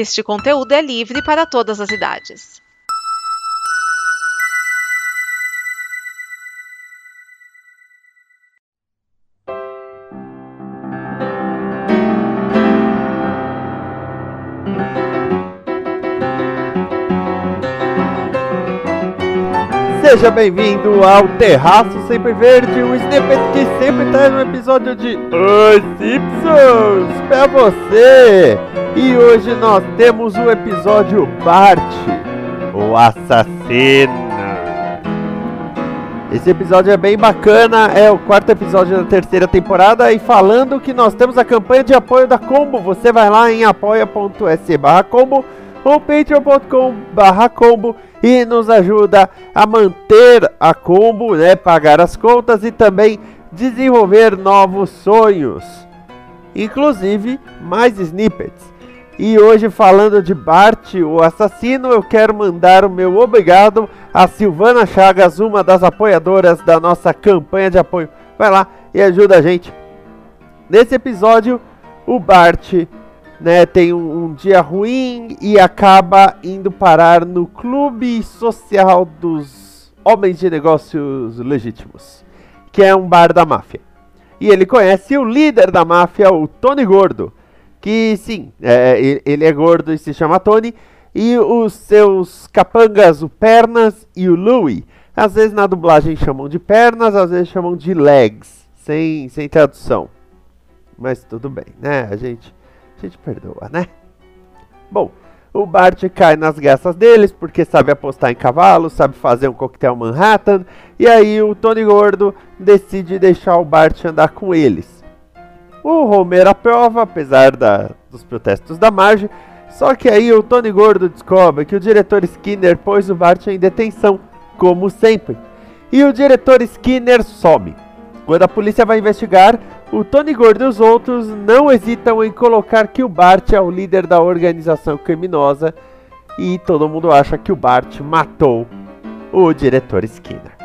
Este conteúdo é livre para todas as idades. Seja bem-vindo ao Terraço Sempre Verde, o snippet que sempre traz um episódio de Os Simpsons pra você. E hoje nós temos o episódio Bart, o assassino. Esse episódio é bem bacana, é o quarto episódio da terceira temporada e falando que nós temos a campanha de apoio da Combo, você vai lá em apoia.se barra combo ou patreon.com barra combo e nos ajuda a manter a combo, né, pagar as contas e também desenvolver novos sonhos, inclusive mais snippets. E hoje falando de Bart, o assassino, eu quero mandar o meu obrigado a Silvana Chagas, uma das apoiadoras da nossa campanha de apoio. Vai lá e ajuda a gente. Nesse episódio, o Bart né, tem um, um, dia ruim e acaba indo parar no clube social dos homens de negócios legítimos, que é um bar da máfia. E ele conhece o líder da máfia, o Tony Gordo, que sim, é, ele é gordo e se chama Tony, e os seus capangas, o Pernas e o Louie, às vezes na dublagem chamam de pernas, às vezes chamam de legs, sem, sem tradução. Mas tudo bem, né? A gente a gente perdoa, né? Bom, o Bart cai nas graças deles porque sabe apostar em cavalo, sabe fazer um coquetel Manhattan, e aí o Tony Gordo decide deixar o Bart andar com eles. O Homer aprova, apesar da, dos protestos da Marge, só que aí o Tony Gordo descobre que o diretor Skinner pôs o Bart em detenção, como sempre. E o diretor Skinner some. Quando a polícia vai investigar, o Tony Gordo e os outros não hesitam em colocar que o Bart é o líder da organização criminosa e todo mundo acha que o Bart matou o diretor Skinner.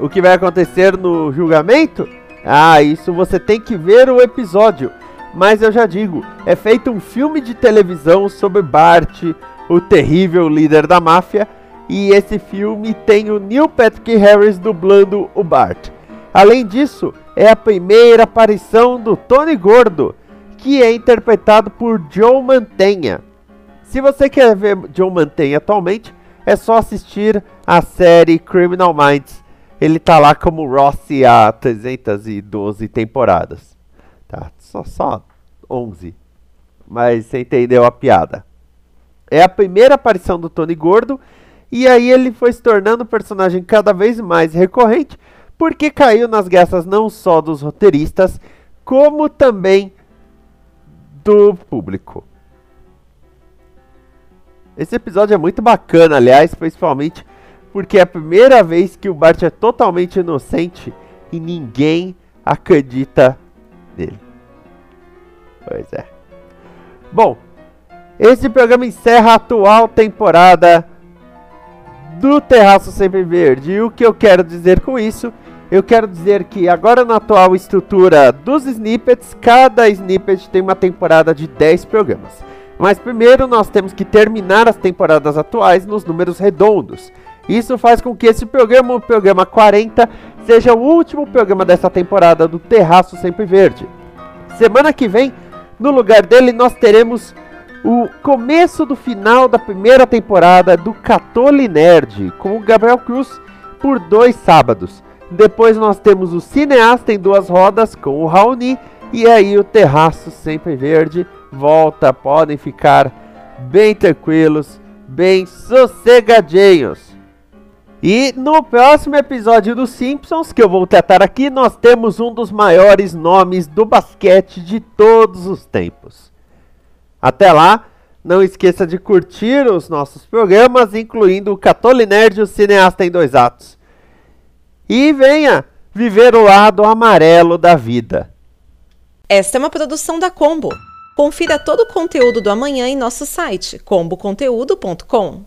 O que vai acontecer no julgamento? Ah, isso você tem que ver o episódio. Mas eu já digo, é feito um filme de televisão sobre Bart, o terrível líder da máfia, e esse filme tem o Neil Patrick Harris dublando o Bart. Além disso, é a primeira aparição do Tony Gordo, que é interpretado por Joe Mantegna. Se você quer ver Joe Mantegna atualmente, é só assistir a série Criminal Minds. Ele tá lá como Rossi há 312 temporadas. Tá, só, só 11. Mas você entendeu a piada. É a primeira aparição do Tony Gordo, e aí ele foi se tornando um personagem cada vez mais recorrente, porque caiu nas graças não só dos roteiristas, como também do público. Esse episódio é muito bacana, aliás, principalmente porque é a primeira vez que o Bart é totalmente inocente e ninguém acredita nele. Pois é. Bom, esse programa encerra a atual temporada do Terraço Sempre Verde. E o que eu quero dizer com isso eu quero dizer que agora na atual estrutura dos snippets, cada snippet tem uma temporada de 10 programas. Mas primeiro nós temos que terminar as temporadas atuais nos números redondos. Isso faz com que esse programa, o programa 40, seja o último programa dessa temporada do Terraço Sempre Verde. Semana que vem, no lugar dele, nós teremos o começo do final da primeira temporada do Catoli Nerd, com o Gabriel Cruz por dois sábados. Depois nós temos o Cineasta em Duas Rodas com o Raoni. E aí o Terraço Sempre Verde volta. Podem ficar bem tranquilos, bem sossegadinhos. E no próximo episódio dos Simpsons, que eu vou tratar aqui, nós temos um dos maiores nomes do basquete de todos os tempos. Até lá, não esqueça de curtir os nossos programas, incluindo o Catoli Nerd e o Cineasta em Dois Atos e venha viver o lado amarelo da vida. Esta é uma produção da Combo. Confira todo o conteúdo do amanhã em nosso site comboconteúdo.com.